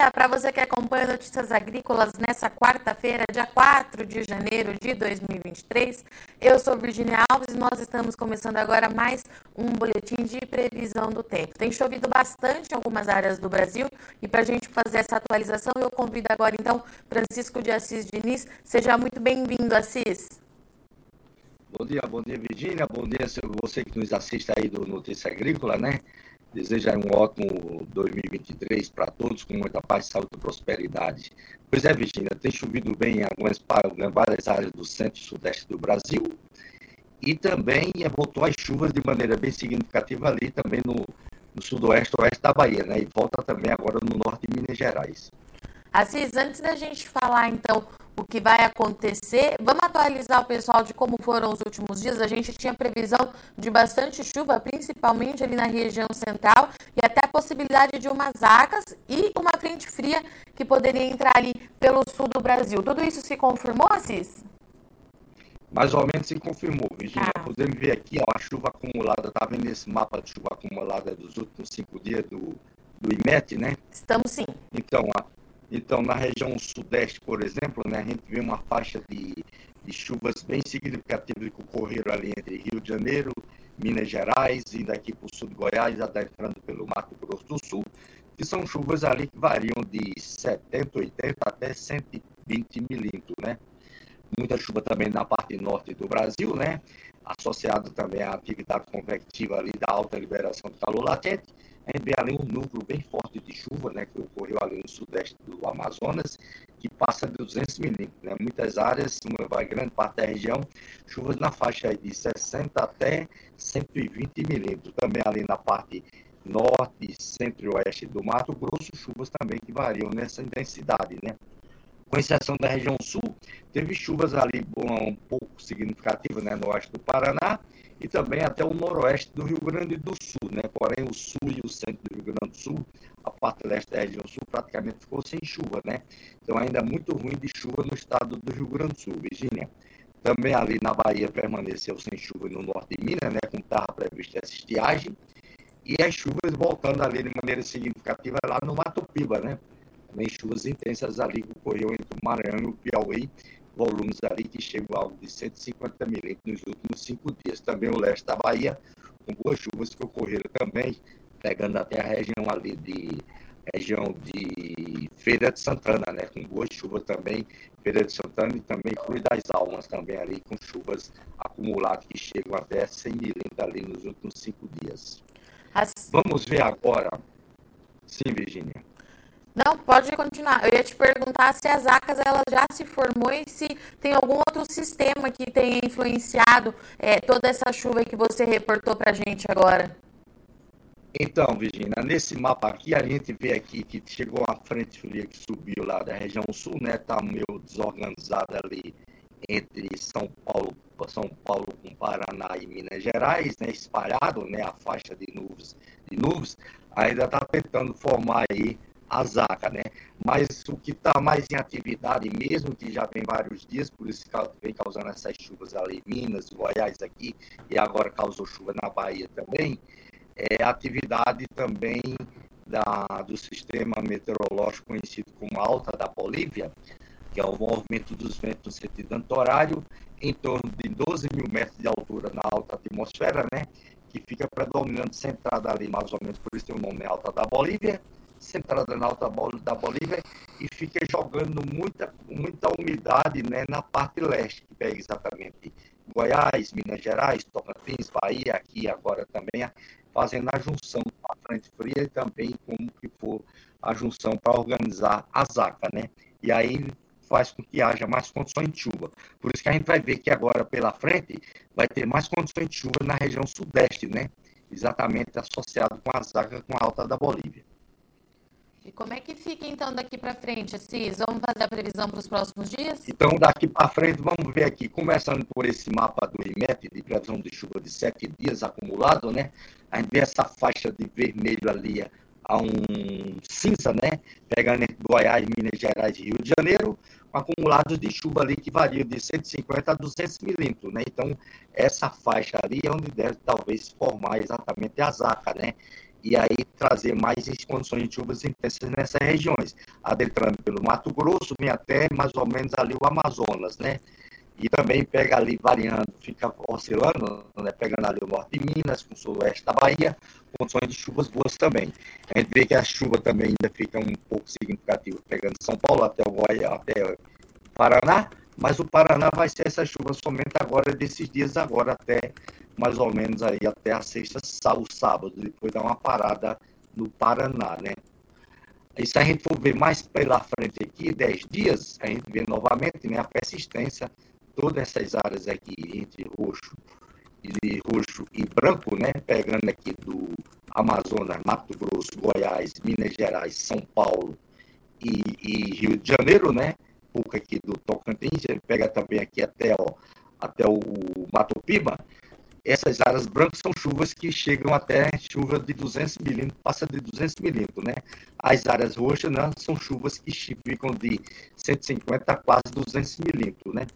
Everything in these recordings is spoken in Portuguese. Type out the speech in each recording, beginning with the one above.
dia para você que acompanha Notícias Agrícolas nessa quarta-feira, dia 4 de janeiro de 2023. Eu sou Virginia Alves e nós estamos começando agora mais um boletim de previsão do tempo. Tem chovido bastante em algumas áreas do Brasil e para a gente fazer essa atualização, eu convido agora então Francisco de Assis Diniz. Seja muito bem-vindo, Assis. Bom dia, bom dia, Virginia. Bom dia você que nos assiste aí do Notícia Agrícola, né? Desejo um ótimo 2023 para todos, com muita paz, saúde e prosperidade. Pois é, Virginia, tem chovido bem em algumas várias áreas do centro e sudeste do Brasil. E também voltou as chuvas de maneira bem significativa ali também no, no sudoeste oeste da Bahia, né? E volta também agora no norte de Minas Gerais. Assis, antes da gente falar então o que vai acontecer, vamos atualizar o pessoal de como foram os últimos dias. A gente tinha previsão de bastante chuva, principalmente ali na região central, e até a possibilidade de umas acas e uma frente fria que poderia entrar ali pelo sul do Brasil. Tudo isso se confirmou, Assis? Mais ou menos se confirmou, Virginia. Ah. Podemos ver aqui ó, a chuva acumulada, tá vendo esse mapa de chuva acumulada dos últimos cinco dias do, do IMET, né? Estamos sim. Então, a, então, na região sudeste, por exemplo, né, a gente vê uma faixa de, de chuvas bem significativas que ocorreram ali entre Rio de Janeiro, Minas Gerais e daqui para o sul de Goiás, até entrando pelo Mato Grosso do Sul, que são chuvas ali que variam de 70, 80 até 120 milímetros, né? Muita chuva também na parte norte do Brasil, né? Associado também à atividade convectiva ali da alta liberação de calor latente, a gente vê ali um núcleo bem forte de chuva, né, que ocorreu ali no sudeste do Amazonas, que passa de 200 milímetros. Né? Muitas áreas, uma grande parte da região, chuvas na faixa de 60 até 120 milímetros. Também ali na parte norte, centro e oeste do Mato Grosso, chuvas também que variam nessa intensidade, né? Com exceção da região sul, teve chuvas ali um pouco significativas né, no oeste do Paraná e também até o noroeste do Rio Grande do Sul, né? Porém, o sul e o centro do Rio Grande do Sul, a parte leste da região sul, praticamente ficou sem chuva, né? Então, ainda muito ruim de chuva no estado do Rio Grande do Sul, Virgínia. Também ali na Bahia permaneceu sem chuva no norte de Minas, né? Com estava prevista essa estiagem. E as chuvas voltando ali de maneira significativa lá no Mato Piba, né? Também chuvas intensas ali que ocorreu entre o Maranhão e o Piauí, volumes ali que chegam a algo de 150 milímetros nos últimos cinco dias. Também o leste da Bahia, com boas chuvas que ocorreram também, pegando até a região ali de região de Feira de Santana, né, com boas chuvas também, Feira de Santana e também Cruz das Almas também ali com chuvas acumuladas que chegam até 100 milímetros ali nos últimos cinco dias. As... Vamos ver agora. Sim, Virginia. Não, pode continuar. Eu ia te perguntar se as ACAS ela já se formou e se tem algum outro sistema que tenha influenciado é, toda essa chuva que você reportou para a gente agora. Então, Virginia, nesse mapa aqui, a gente vê aqui que chegou a frente fria que subiu lá da região sul, né? Tá meio desorganizada ali entre São Paulo, São Paulo com Paraná e Minas Gerais, né? Espalhado, né? A faixa de nuvens, de nuvens ainda está tentando formar aí a zaca, né? Mas o que está mais em atividade mesmo, que já tem vários dias, por isso vem causando essas chuvas ali em Minas, Goiás aqui, e agora causou chuva na Bahia também, é atividade também da, do sistema meteorológico conhecido como alta da Bolívia, que é o movimento dos ventos no sentido anti-horário, em torno de 12 mil metros de altura na alta atmosfera, né? Que fica predominando centrada ali, mais ou menos, por isso tem o nome Alta da Bolívia, centrada na alta da Bolívia e fica jogando muita, muita umidade né, na parte leste, que pega exatamente Goiás, Minas Gerais, Tocantins, Bahia, aqui agora também, fazendo a junção com a frente fria e também como que for a junção para organizar a zaca, né? E aí faz com que haja mais condições de chuva. Por isso que a gente vai ver que agora pela frente vai ter mais condições de chuva na região sudeste, né? Exatamente associado com a zaca com a alta da Bolívia. E como é que fica então daqui para frente, Assis? Vamos fazer a previsão para os próximos dias? Então, daqui para frente, vamos ver aqui, começando por esse mapa do IMET, de previsão de chuva de sete dias acumulado, né? A gente vê essa faixa de vermelho ali a um cinza, né? Pegando entre Goiás, Minas Gerais e Rio de Janeiro, com acumulados de chuva ali que variam de 150 a 200 milímetros, né? Então, essa faixa ali é onde deve talvez formar exatamente a zaca, né? E aí trazer mais condições de chuvas intensas nessas regiões, adentrando pelo Mato Grosso, vem até mais ou menos ali o Amazonas, né? E também pega ali variando, fica oscilando, né? pegando ali o norte de Minas, com o sudoeste da Bahia, condições de chuvas boas também. A gente vê que a chuva também ainda fica um pouco significativa, pegando São Paulo até o Goiás, até o Paraná, mas o Paraná vai ser essa chuva somente agora, desses dias agora, até mais ou menos aí até a sexta, o sábado, depois dá uma parada no Paraná, né? E se a gente for ver mais pela frente aqui, 10 dias, a gente vê novamente né, a persistência, todas essas áreas aqui entre roxo e roxo e branco, né? Pegando aqui do Amazonas, Mato Grosso, Goiás, Minas Gerais, São Paulo e, e Rio de Janeiro, né? pouco aqui do Tocantins, ele pega também aqui até, ó, até o Mato Piba, essas áreas brancas são chuvas que chegam até chuva de 200 milímetros, passa de 200 milímetros, né? As áreas roxas né, são chuvas que ficam de 150 a quase 200 milímetros, né?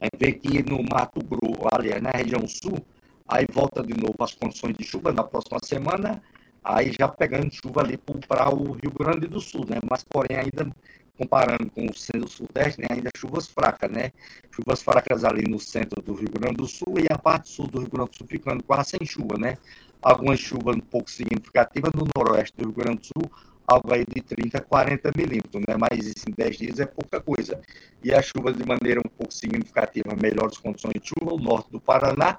A gente vê que no Mato Grosso, aliás, na região sul, aí volta de novo as condições de chuva na próxima semana, aí já pegando chuva ali para o Rio Grande do Sul, né? Mas, porém, ainda comparando com o centro-sudeste, né, ainda chuvas fracas, né? Chuvas fracas ali no centro do Rio Grande do Sul e a parte sul do Rio Grande do Sul ficando quase sem chuva, né? Algumas chuvas um pouco significativas no noroeste do Rio Grande do Sul, algo aí de 30 a 40 milímetros, né? Mas isso em 10 dias é pouca coisa. E as chuvas de maneira um pouco significativa, melhores condições de chuva, o norte do Paraná,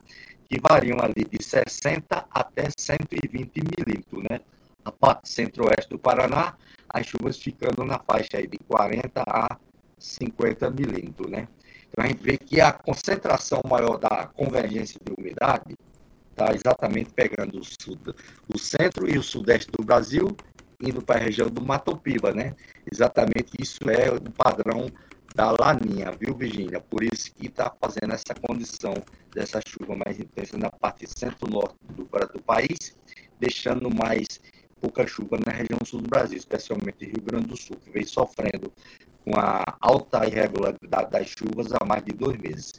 que variam ali de 60 até 120 milímetros, né? A parte centro-oeste do Paraná, as chuvas ficando na faixa aí de 40 a 50 milímetros, né? Então a gente vê que a concentração maior da convergência de umidade está exatamente pegando o, sud, o centro e o sudeste do Brasil, indo para a região do Mato Piba, né? Exatamente isso é o padrão da laninha, viu, Virginia? Por isso que está fazendo essa condição dessa chuva mais intensa na parte centro-norte do, do país, deixando mais pouca chuva na região sul do Brasil, especialmente Rio Grande do Sul, que vem sofrendo com a alta irregularidade das chuvas há mais de dois meses.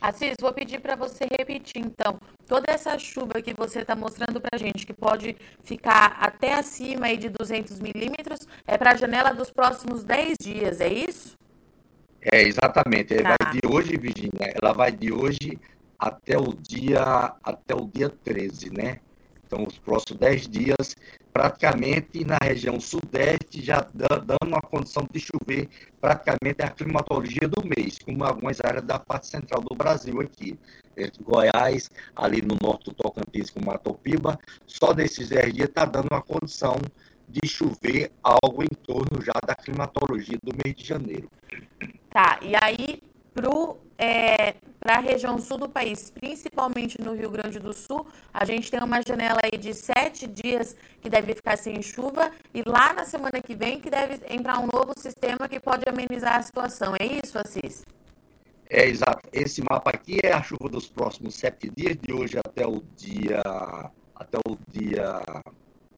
Assis, vou pedir para você repetir, então, toda essa chuva que você está mostrando para a gente, que pode ficar até acima aí de 200 milímetros, é para a janela dos próximos 10 dias, é isso? É, exatamente. Tá. Ela vai de hoje, Virginia, ela vai de hoje até o dia, até o dia 13, né? Então, os próximos 10 dias, praticamente na região sudeste, já dando uma condição de chover, praticamente a climatologia do mês, como algumas áreas da parte central do Brasil aqui. Entre Goiás, ali no norte do Tocantins, com Matopiba, só nesses 10 dias está dando uma condição de chover algo em torno já da climatologia do mês de janeiro. Tá, e aí pro é, para a região sul do país, principalmente no Rio Grande do Sul, a gente tem uma janela aí de sete dias que deve ficar sem chuva e lá na semana que vem que deve entrar um novo sistema que pode amenizar a situação. É isso, Assis? É exato. Esse mapa aqui é a chuva dos próximos sete dias, de hoje até o dia até o dia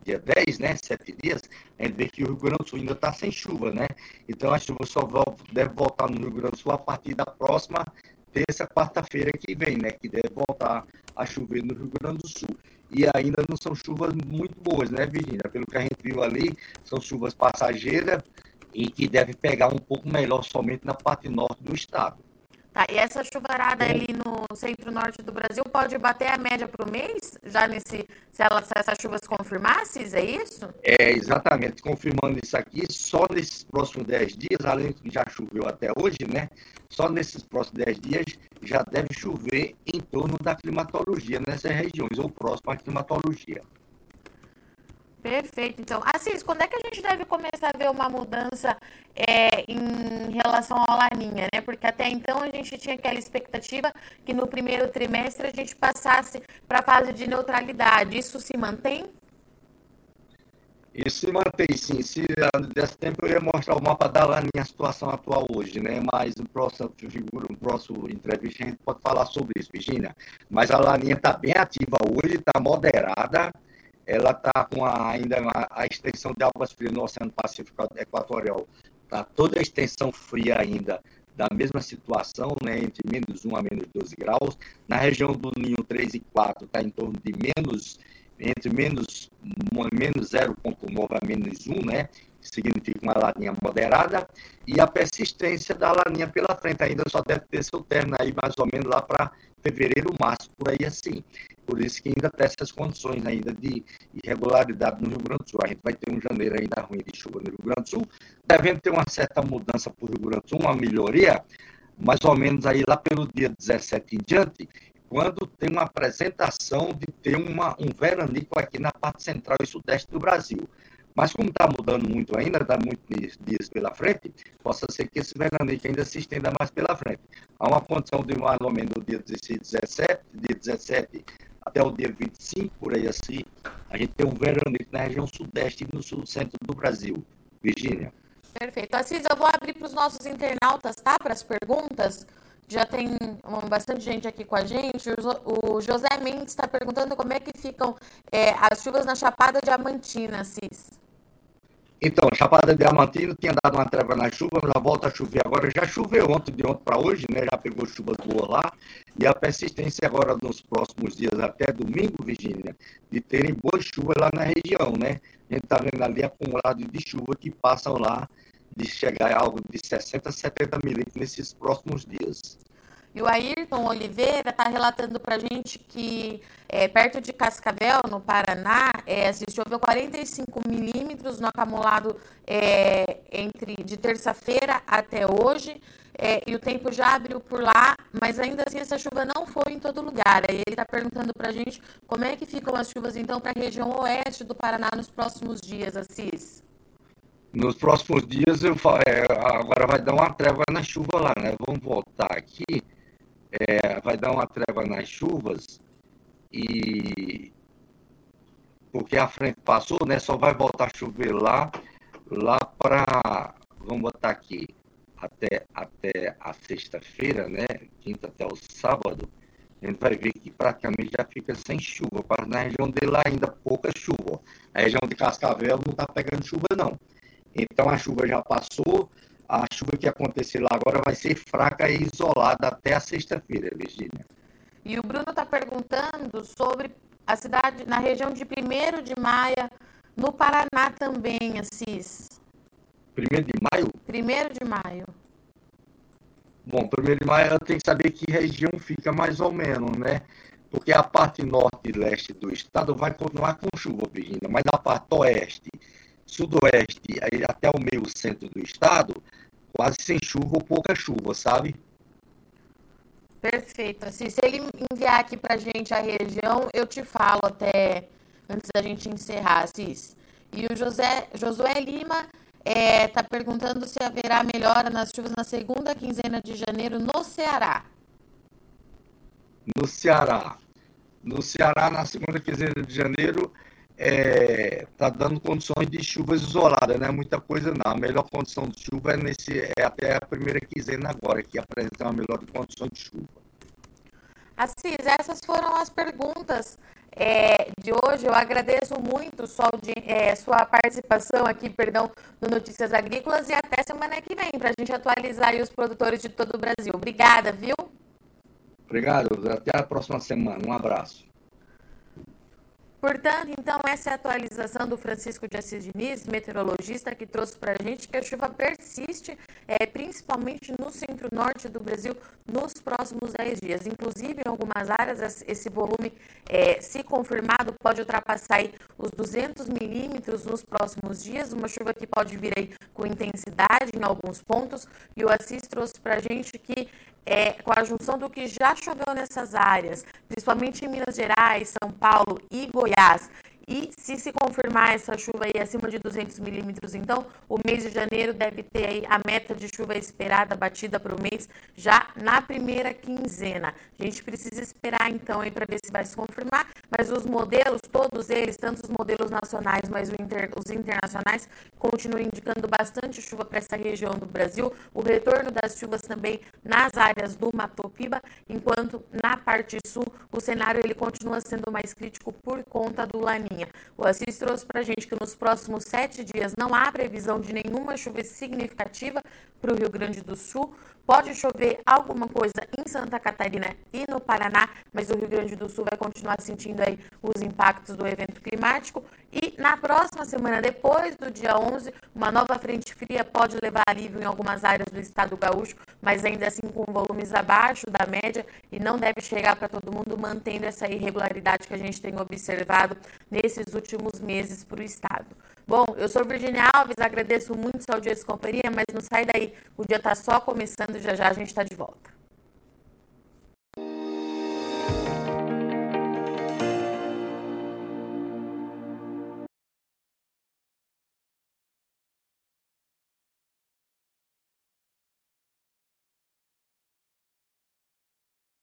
dia 10, né, sete dias, a gente vê que o Rio Grande do Sul ainda está sem chuva, né? Então a chuva só deve voltar no Rio Grande do Sul a partir da próxima terça, quarta-feira que vem, né? Que deve voltar a chover no Rio Grande do Sul. E ainda não são chuvas muito boas, né, Virginia? Pelo que a gente viu ali, são chuvas passageiras e que deve pegar um pouco melhor somente na parte norte do estado. Tá, e essa chuvarada ali no centro-norte do Brasil pode bater a média para o mês? Já nesse, se, ela, se essas chuvas confirmassem, é isso? É, exatamente. Confirmando isso aqui, só nesses próximos 10 dias, além do que já choveu até hoje, né? Só nesses próximos 10 dias já deve chover em torno da climatologia nessas regiões, ou próximo à climatologia. Perfeito. Então, Assis, quando é que a gente deve começar a ver uma mudança é, em relação à laninha, né? Porque até então a gente tinha aquela expectativa que no primeiro trimestre a gente passasse para a fase de neutralidade. Isso se mantém? Isso se mantém, sim. Se desse tempo eu ia mostrar o mapa da laninha, a situação atual hoje, né? Mas no próximo figura, no próximo entrevista a gente pode falar sobre isso, Virginia. Mas a laninha está bem ativa hoje, está moderada ela está com a, ainda a, extensão de águas frias no Oceano Pacífico Equatorial, está toda a extensão fria ainda da mesma situação, né, entre menos 1 a menos 12 graus. Na região do Ninho 3 e 4 está em torno de menos entre menos, menos 0,9 a menos 1, né? significa uma laninha moderada, e a persistência da laninha pela frente ainda só deve ter seu término aí mais ou menos lá para fevereiro, março, por aí assim. Por isso que ainda tem essas condições ainda de irregularidade no Rio Grande do Sul. A gente vai ter um janeiro ainda ruim de chuva no Rio Grande do Sul, devendo ter uma certa mudança para o Rio Grande do Sul, uma melhoria, mais ou menos aí lá pelo dia 17 em diante, quando tem uma apresentação de ter uma, um veranico aqui na parte central e sudeste do Brasil. Mas como está mudando muito ainda, está muitos dias pela frente, possa ser que esse veranico ainda se estenda mais pela frente. Há uma condição de mais ou menos do dia 16, 17, dia 17 até o dia 25, por aí assim, a gente tem um veranico na região sudeste e no sul centro do Brasil. Virgínia. Perfeito. Assis, eu vou abrir para os nossos internautas, tá? Para as perguntas. Já tem bastante gente aqui com a gente. O José Mendes está perguntando como é que ficam é, as chuvas na Chapada Diamantina, Assis. Então, Chapada Diamantina tinha dado uma treva na chuva, já volta a chover agora. Já choveu ontem, de ontem para hoje, né? Já pegou chuvas boas lá. E a persistência agora nos próximos dias, até domingo, Virgínia, de terem boas chuvas lá na região, né? A gente está vendo ali acumulado de chuva que passam lá, de chegar a algo de 60 a 70 milímetros nesses próximos dias. E o Ayrton Oliveira está relatando para a gente que é, perto de Cascavel, no Paraná, é, se choveu 45 milímetros no acumulado é, entre de terça-feira até hoje. É, e o tempo já abriu por lá, mas ainda assim essa chuva não foi em todo lugar. Aí ele está perguntando para a gente como é que ficam as chuvas então para a região oeste do Paraná nos próximos dias, Assis. Nos próximos dias eu é, agora vai dar uma treva na chuva lá, né? Vamos voltar aqui é, vai dar uma treva nas chuvas e porque a frente passou, né? Só vai voltar a chover lá, lá para, vamos botar aqui, até, até a sexta-feira, né? Quinta até o sábado, a gente vai ver que praticamente já fica sem chuva. Na região dele ainda pouca chuva. A região de Cascavel não está pegando chuva, não. Então a chuva já passou, a chuva que acontecer lá agora vai ser fraca e isolada até a sexta-feira, Virgínia. E o Bruno está perguntando sobre a cidade, na região de 1 de Maio, no Paraná também, Assis. 1 de maio? 1 de maio. Bom, 1 de maio tem que saber que região fica mais ou menos, né? Porque a parte norte e leste do estado vai continuar com chuva, Virgínia, mas a parte oeste sudoeste até o meio centro do estado, quase sem chuva ou pouca chuva, sabe? Perfeito. Assim, se ele enviar aqui para gente a região, eu te falo até antes da gente encerrar, Assis. E o José, Josué Lima está é, tá perguntando se haverá melhora nas chuvas na segunda quinzena de janeiro no Ceará. No Ceará. No Ceará, na segunda quinzena de janeiro, está é, tá dando condições de chuvas isoladas, não é muita coisa não. A melhor condição de chuva é, nesse, é até a primeira quinzena agora, que apresenta uma melhor condição de chuva. Assis, essas foram as perguntas é, de hoje. Eu agradeço muito sua, é, sua participação aqui, perdão, no Notícias Agrícolas e até semana que vem, para a gente atualizar os produtores de todo o Brasil. Obrigada, viu? Obrigado, até a próxima semana. Um abraço. Portanto, então, essa é a atualização do Francisco de Assis Diniz, meteorologista, que trouxe para a gente que a chuva persiste, é, principalmente no centro-norte do Brasil, nos próximos 10 dias. Inclusive, em algumas áreas, esse volume, é, se confirmado, pode ultrapassar os 200 milímetros nos próximos dias, uma chuva que pode vir aí com intensidade em alguns pontos. E o Assis trouxe para a gente que é, com a junção do que já choveu nessas áreas, principalmente em Minas Gerais, São Paulo e Goiás, e se se confirmar essa chuva aí acima de 200 milímetros, então o mês de janeiro deve ter aí a meta de chuva esperada, batida para o mês, já na primeira quinzena. A gente precisa esperar então aí para ver se vai se confirmar, mas os modelos, todos eles, tanto os modelos nacionais, mas os internacionais, continuam indicando bastante chuva para essa região do Brasil. O retorno das chuvas também nas áreas do Mato Piba, enquanto na parte sul o cenário ele continua sendo mais crítico por conta do laninho. O Assis trouxe para a gente que nos próximos sete dias não há previsão de nenhuma chuva significativa para o Rio Grande do Sul. Pode chover alguma coisa em Santa Catarina e no Paraná, mas o Rio Grande do Sul vai continuar sentindo aí os impactos do evento climático. E na próxima semana, depois do dia 11, uma nova frente fria pode levar alívio em algumas áreas do estado gaúcho, mas ainda assim com volumes abaixo da média e não deve chegar para todo mundo, mantendo essa irregularidade que a gente tem observado nesses últimos meses para o estado. Bom, eu sou Virginia Alves, agradeço muito sua audiência e companhia, mas não sai daí, o dia está só começando, já já a gente está de volta.